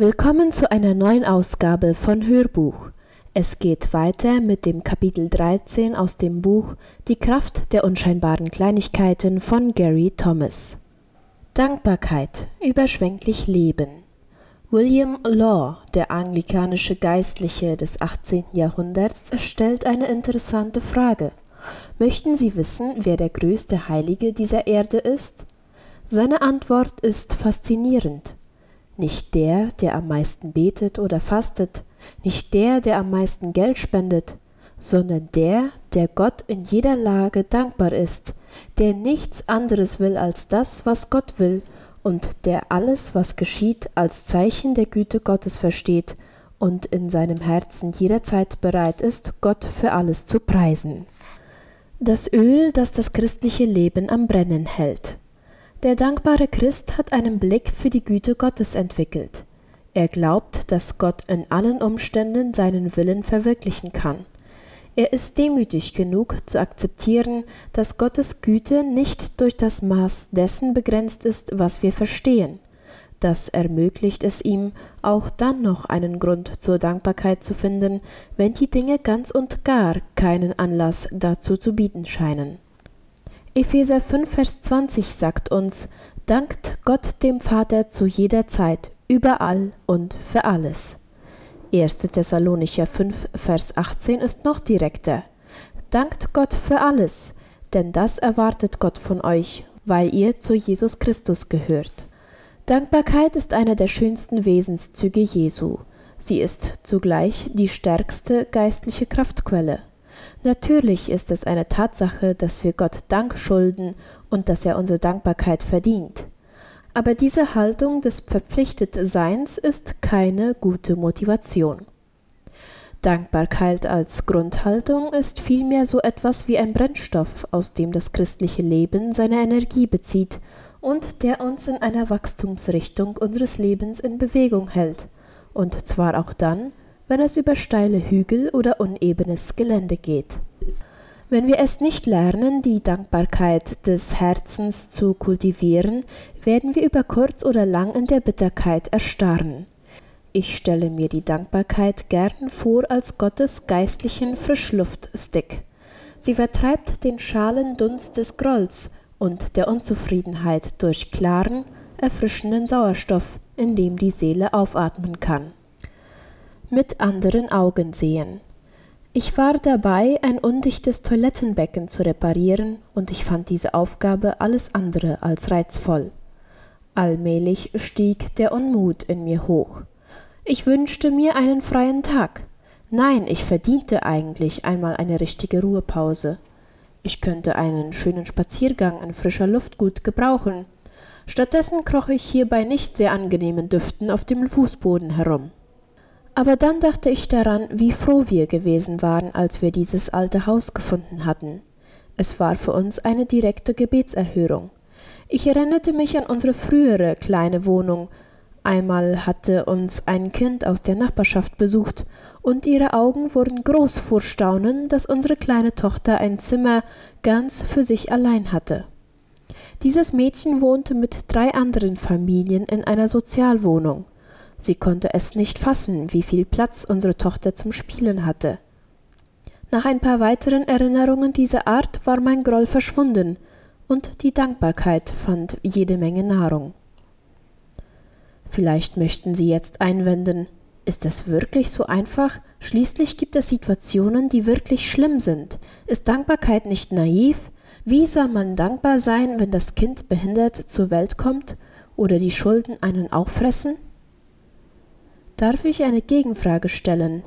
Willkommen zu einer neuen Ausgabe von Hörbuch. Es geht weiter mit dem Kapitel 13 aus dem Buch Die Kraft der unscheinbaren Kleinigkeiten von Gary Thomas. Dankbarkeit, überschwänglich Leben. William Law, der anglikanische Geistliche des 18. Jahrhunderts, stellt eine interessante Frage. Möchten Sie wissen, wer der größte Heilige dieser Erde ist? Seine Antwort ist faszinierend. Nicht der, der am meisten betet oder fastet, nicht der, der am meisten Geld spendet, sondern der, der Gott in jeder Lage dankbar ist, der nichts anderes will als das, was Gott will, und der alles, was geschieht, als Zeichen der Güte Gottes versteht und in seinem Herzen jederzeit bereit ist, Gott für alles zu preisen. Das Öl, das das christliche Leben am Brennen hält. Der dankbare Christ hat einen Blick für die Güte Gottes entwickelt. Er glaubt, dass Gott in allen Umständen seinen Willen verwirklichen kann. Er ist demütig genug zu akzeptieren, dass Gottes Güte nicht durch das Maß dessen begrenzt ist, was wir verstehen. Das ermöglicht es ihm, auch dann noch einen Grund zur Dankbarkeit zu finden, wenn die Dinge ganz und gar keinen Anlass dazu zu bieten scheinen. Epheser 5, Vers 20 sagt uns, Dankt Gott dem Vater zu jeder Zeit, überall und für alles. 1. Thessalonicher 5, Vers 18 ist noch direkter. Dankt Gott für alles, denn das erwartet Gott von euch, weil ihr zu Jesus Christus gehört. Dankbarkeit ist eine der schönsten Wesenszüge Jesu. Sie ist zugleich die stärkste geistliche Kraftquelle. Natürlich ist es eine Tatsache, dass wir Gott Dank schulden und dass er unsere Dankbarkeit verdient. Aber diese Haltung des Verpflichtetseins ist keine gute Motivation. Dankbarkeit als Grundhaltung ist vielmehr so etwas wie ein Brennstoff, aus dem das christliche Leben seine Energie bezieht und der uns in einer Wachstumsrichtung unseres Lebens in Bewegung hält, und zwar auch dann, wenn es über steile Hügel oder unebenes Gelände geht. Wenn wir es nicht lernen, die Dankbarkeit des Herzens zu kultivieren, werden wir über kurz oder lang in der Bitterkeit erstarren. Ich stelle mir die Dankbarkeit gern vor als Gottes geistlichen Frischluftstick. Sie vertreibt den schalen Dunst des Grolls und der Unzufriedenheit durch klaren, erfrischenden Sauerstoff, in dem die Seele aufatmen kann. Mit anderen Augen sehen. Ich war dabei, ein undichtes Toilettenbecken zu reparieren, und ich fand diese Aufgabe alles andere als reizvoll. Allmählich stieg der Unmut in mir hoch. Ich wünschte mir einen freien Tag. Nein, ich verdiente eigentlich einmal eine richtige Ruhepause. Ich könnte einen schönen Spaziergang in frischer Luft gut gebrauchen. Stattdessen kroch ich hier bei nicht sehr angenehmen Düften auf dem Fußboden herum. Aber dann dachte ich daran, wie froh wir gewesen waren, als wir dieses alte Haus gefunden hatten. Es war für uns eine direkte Gebetserhörung. Ich erinnerte mich an unsere frühere kleine Wohnung, Einmal hatte uns ein Kind aus der Nachbarschaft besucht, und ihre Augen wurden groß vor Staunen, dass unsere kleine Tochter ein Zimmer ganz für sich allein hatte. Dieses Mädchen wohnte mit drei anderen Familien in einer Sozialwohnung. Sie konnte es nicht fassen, wie viel Platz unsere Tochter zum Spielen hatte. Nach ein paar weiteren Erinnerungen dieser Art war mein Groll verschwunden, und die Dankbarkeit fand jede Menge Nahrung. Vielleicht möchten Sie jetzt einwenden, ist es wirklich so einfach? Schließlich gibt es Situationen, die wirklich schlimm sind. Ist Dankbarkeit nicht naiv? Wie soll man dankbar sein, wenn das Kind behindert zur Welt kommt oder die Schulden einen auffressen? Darf ich eine Gegenfrage stellen?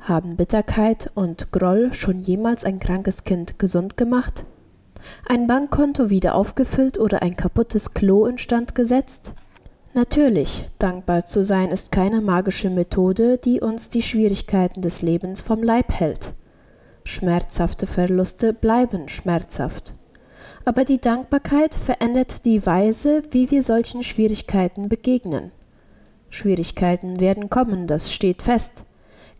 Haben Bitterkeit und Groll schon jemals ein krankes Kind gesund gemacht? Ein Bankkonto wieder aufgefüllt oder ein kaputtes Klo instand gesetzt? Natürlich, dankbar zu sein ist keine magische Methode, die uns die Schwierigkeiten des Lebens vom Leib hält. Schmerzhafte Verluste bleiben schmerzhaft. Aber die Dankbarkeit verändert die Weise, wie wir solchen Schwierigkeiten begegnen. Schwierigkeiten werden kommen, das steht fest.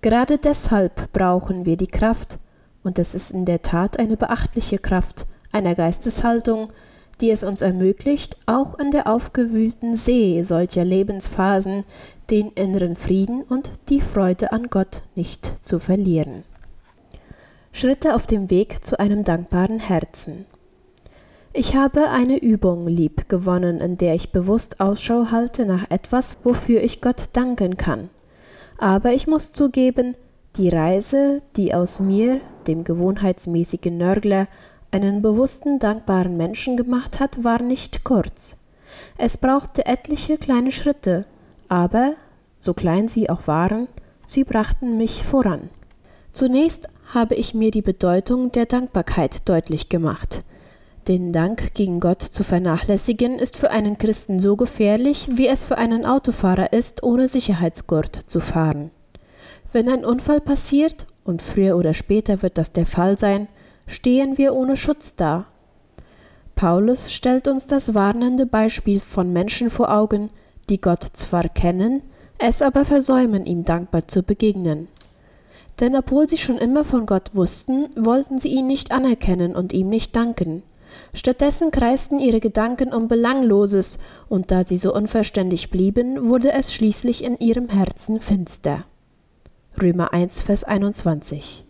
Gerade deshalb brauchen wir die Kraft, und es ist in der Tat eine beachtliche Kraft, einer Geisteshaltung, die es uns ermöglicht, auch in der aufgewühlten See solcher Lebensphasen den inneren Frieden und die Freude an Gott nicht zu verlieren. Schritte auf dem Weg zu einem dankbaren Herzen. Ich habe eine Übung lieb gewonnen, in der ich bewusst Ausschau halte nach etwas, wofür ich Gott danken kann. Aber ich muss zugeben, die Reise, die aus mir, dem gewohnheitsmäßigen Nörgler, einen bewussten, dankbaren Menschen gemacht hat, war nicht kurz. Es brauchte etliche kleine Schritte, aber, so klein sie auch waren, sie brachten mich voran. Zunächst habe ich mir die Bedeutung der Dankbarkeit deutlich gemacht. Den Dank gegen Gott zu vernachlässigen ist für einen Christen so gefährlich, wie es für einen Autofahrer ist, ohne Sicherheitsgurt zu fahren. Wenn ein Unfall passiert, und früher oder später wird das der Fall sein, stehen wir ohne Schutz da. Paulus stellt uns das warnende Beispiel von Menschen vor Augen, die Gott zwar kennen, es aber versäumen, ihm dankbar zu begegnen. Denn obwohl sie schon immer von Gott wussten, wollten sie ihn nicht anerkennen und ihm nicht danken. Stattdessen kreisten ihre Gedanken um Belangloses, und da sie so unverständig blieben, wurde es schließlich in ihrem Herzen finster. Römer 1, Vers 21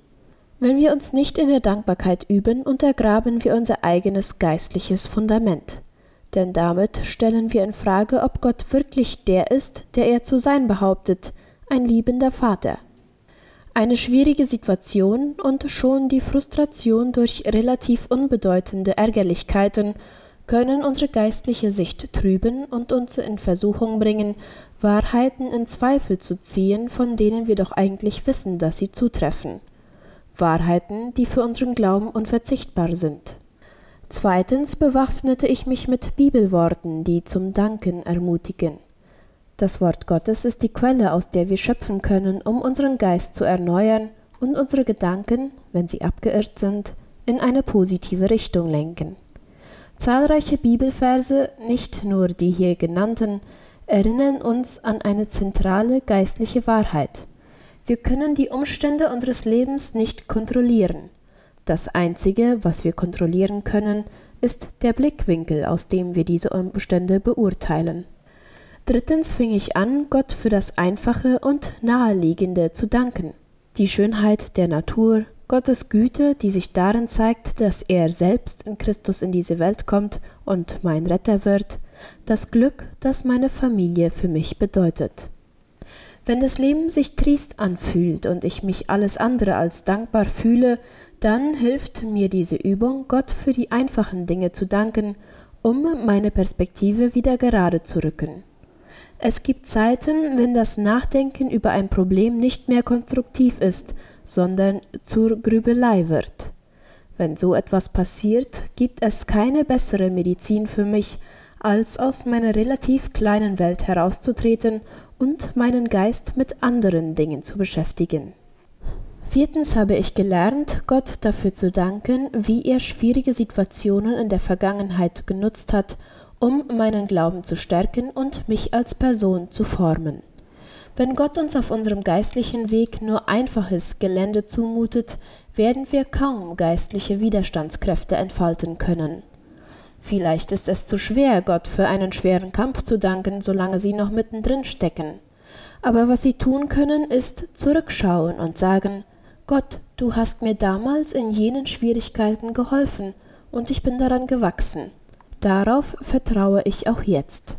Wenn wir uns nicht in der Dankbarkeit üben, untergraben wir unser eigenes geistliches Fundament. Denn damit stellen wir in Frage, ob Gott wirklich der ist, der er zu sein behauptet, ein liebender Vater. Eine schwierige Situation und schon die Frustration durch relativ unbedeutende Ärgerlichkeiten können unsere geistliche Sicht trüben und uns in Versuchung bringen, Wahrheiten in Zweifel zu ziehen, von denen wir doch eigentlich wissen, dass sie zutreffen. Wahrheiten, die für unseren Glauben unverzichtbar sind. Zweitens bewaffnete ich mich mit Bibelworten, die zum Danken ermutigen. Das Wort Gottes ist die Quelle, aus der wir schöpfen können, um unseren Geist zu erneuern und unsere Gedanken, wenn sie abgeirrt sind, in eine positive Richtung lenken. Zahlreiche Bibelverse, nicht nur die hier genannten, erinnern uns an eine zentrale geistliche Wahrheit. Wir können die Umstände unseres Lebens nicht kontrollieren. Das Einzige, was wir kontrollieren können, ist der Blickwinkel, aus dem wir diese Umstände beurteilen. Drittens fing ich an, Gott für das Einfache und Naheliegende zu danken. Die Schönheit der Natur, Gottes Güte, die sich darin zeigt, dass er selbst in Christus in diese Welt kommt und mein Retter wird, das Glück, das meine Familie für mich bedeutet. Wenn das Leben sich triest anfühlt und ich mich alles andere als dankbar fühle, dann hilft mir diese Übung, Gott für die einfachen Dinge zu danken, um meine Perspektive wieder gerade zu rücken. Es gibt Zeiten, wenn das Nachdenken über ein Problem nicht mehr konstruktiv ist, sondern zur Grübelei wird. Wenn so etwas passiert, gibt es keine bessere Medizin für mich, als aus meiner relativ kleinen Welt herauszutreten und meinen Geist mit anderen Dingen zu beschäftigen. Viertens habe ich gelernt, Gott dafür zu danken, wie er schwierige Situationen in der Vergangenheit genutzt hat, um meinen Glauben zu stärken und mich als Person zu formen. Wenn Gott uns auf unserem geistlichen Weg nur einfaches Gelände zumutet, werden wir kaum geistliche Widerstandskräfte entfalten können. Vielleicht ist es zu schwer, Gott für einen schweren Kampf zu danken, solange sie noch mittendrin stecken. Aber was sie tun können, ist zurückschauen und sagen, Gott, du hast mir damals in jenen Schwierigkeiten geholfen, und ich bin daran gewachsen. Darauf vertraue ich auch jetzt.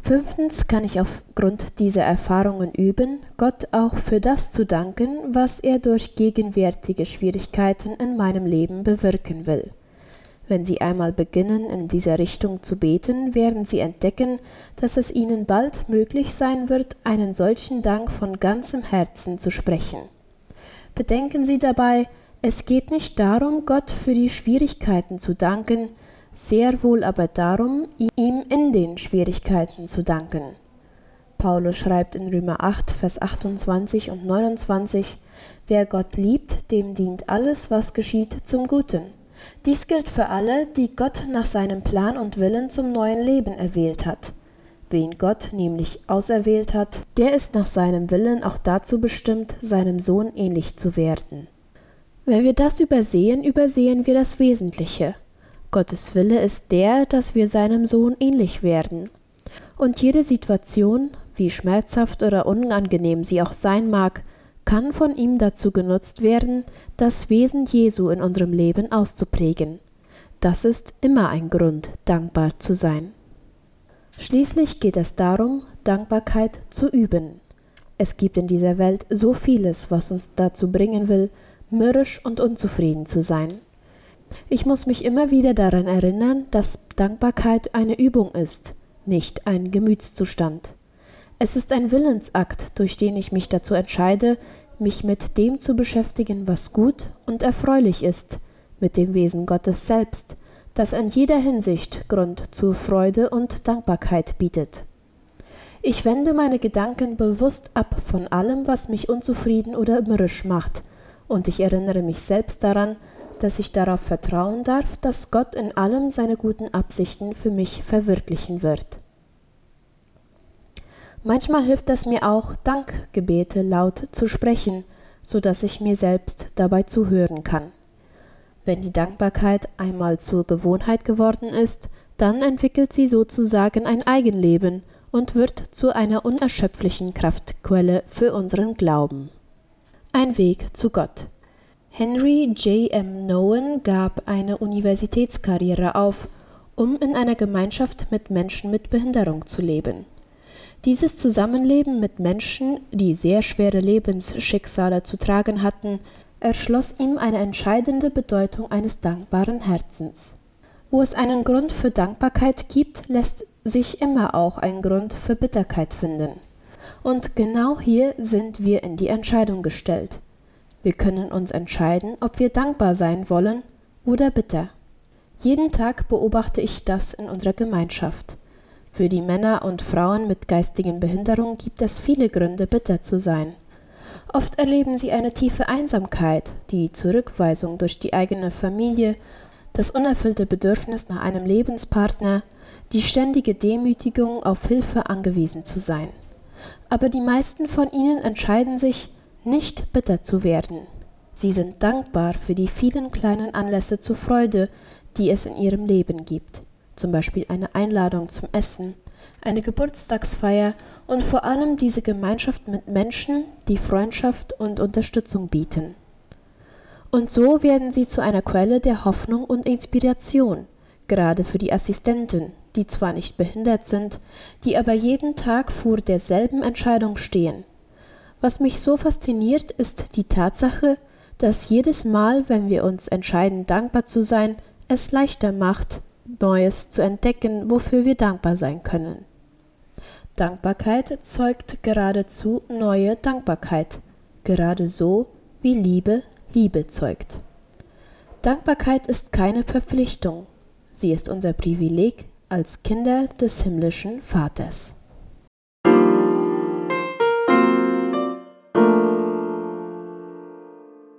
Fünftens kann ich aufgrund dieser Erfahrungen üben, Gott auch für das zu danken, was er durch gegenwärtige Schwierigkeiten in meinem Leben bewirken will. Wenn Sie einmal beginnen, in dieser Richtung zu beten, werden Sie entdecken, dass es Ihnen bald möglich sein wird, einen solchen Dank von ganzem Herzen zu sprechen. Bedenken Sie dabei, es geht nicht darum, Gott für die Schwierigkeiten zu danken, sehr wohl aber darum, ihm in den Schwierigkeiten zu danken. Paulus schreibt in Römer 8, Vers 28 und 29, Wer Gott liebt, dem dient alles, was geschieht, zum Guten. Dies gilt für alle, die Gott nach seinem Plan und Willen zum neuen Leben erwählt hat. Wen Gott nämlich auserwählt hat, der ist nach seinem Willen auch dazu bestimmt, seinem Sohn ähnlich zu werden. Wenn wir das übersehen, übersehen wir das Wesentliche. Gottes Wille ist der, dass wir seinem Sohn ähnlich werden. Und jede Situation, wie schmerzhaft oder unangenehm sie auch sein mag, kann von ihm dazu genutzt werden, das Wesen Jesu in unserem Leben auszuprägen. Das ist immer ein Grund, dankbar zu sein. Schließlich geht es darum, Dankbarkeit zu üben. Es gibt in dieser Welt so vieles, was uns dazu bringen will, mürrisch und unzufrieden zu sein. Ich muss mich immer wieder daran erinnern, dass Dankbarkeit eine Übung ist, nicht ein Gemütszustand. Es ist ein Willensakt, durch den ich mich dazu entscheide, mich mit dem zu beschäftigen, was gut und erfreulich ist, mit dem Wesen Gottes selbst, das in jeder Hinsicht Grund zu Freude und Dankbarkeit bietet. Ich wende meine Gedanken bewusst ab von allem, was mich unzufrieden oder mürrisch macht, und ich erinnere mich selbst daran, dass ich darauf vertrauen darf, dass Gott in allem seine guten Absichten für mich verwirklichen wird. Manchmal hilft es mir auch, Dankgebete laut zu sprechen, so dass ich mir selbst dabei zuhören kann. Wenn die Dankbarkeit einmal zur Gewohnheit geworden ist, dann entwickelt sie sozusagen ein Eigenleben und wird zu einer unerschöpflichen Kraftquelle für unseren Glauben. Ein Weg zu Gott. Henry J. M. Nowen gab eine Universitätskarriere auf, um in einer Gemeinschaft mit Menschen mit Behinderung zu leben. Dieses Zusammenleben mit Menschen, die sehr schwere Lebensschicksale zu tragen hatten, erschloss ihm eine entscheidende Bedeutung eines dankbaren Herzens. Wo es einen Grund für Dankbarkeit gibt, lässt sich immer auch ein Grund für Bitterkeit finden. Und genau hier sind wir in die Entscheidung gestellt. Wir können uns entscheiden, ob wir dankbar sein wollen oder bitter. Jeden Tag beobachte ich das in unserer Gemeinschaft. Für die Männer und Frauen mit geistigen Behinderungen gibt es viele Gründe, bitter zu sein. Oft erleben sie eine tiefe Einsamkeit, die Zurückweisung durch die eigene Familie, das unerfüllte Bedürfnis nach einem Lebenspartner, die ständige Demütigung, auf Hilfe angewiesen zu sein. Aber die meisten von ihnen entscheiden sich, nicht bitter zu werden. Sie sind dankbar für die vielen kleinen Anlässe zur Freude, die es in ihrem Leben gibt zum Beispiel eine Einladung zum Essen, eine Geburtstagsfeier und vor allem diese Gemeinschaft mit Menschen, die Freundschaft und Unterstützung bieten. Und so werden sie zu einer Quelle der Hoffnung und Inspiration, gerade für die Assistenten, die zwar nicht behindert sind, die aber jeden Tag vor derselben Entscheidung stehen. Was mich so fasziniert, ist die Tatsache, dass jedes Mal, wenn wir uns entscheiden, dankbar zu sein, es leichter macht, Neues zu entdecken, wofür wir dankbar sein können. Dankbarkeit zeugt geradezu neue Dankbarkeit, gerade so wie Liebe Liebe zeugt. Dankbarkeit ist keine Verpflichtung, sie ist unser Privileg als Kinder des himmlischen Vaters.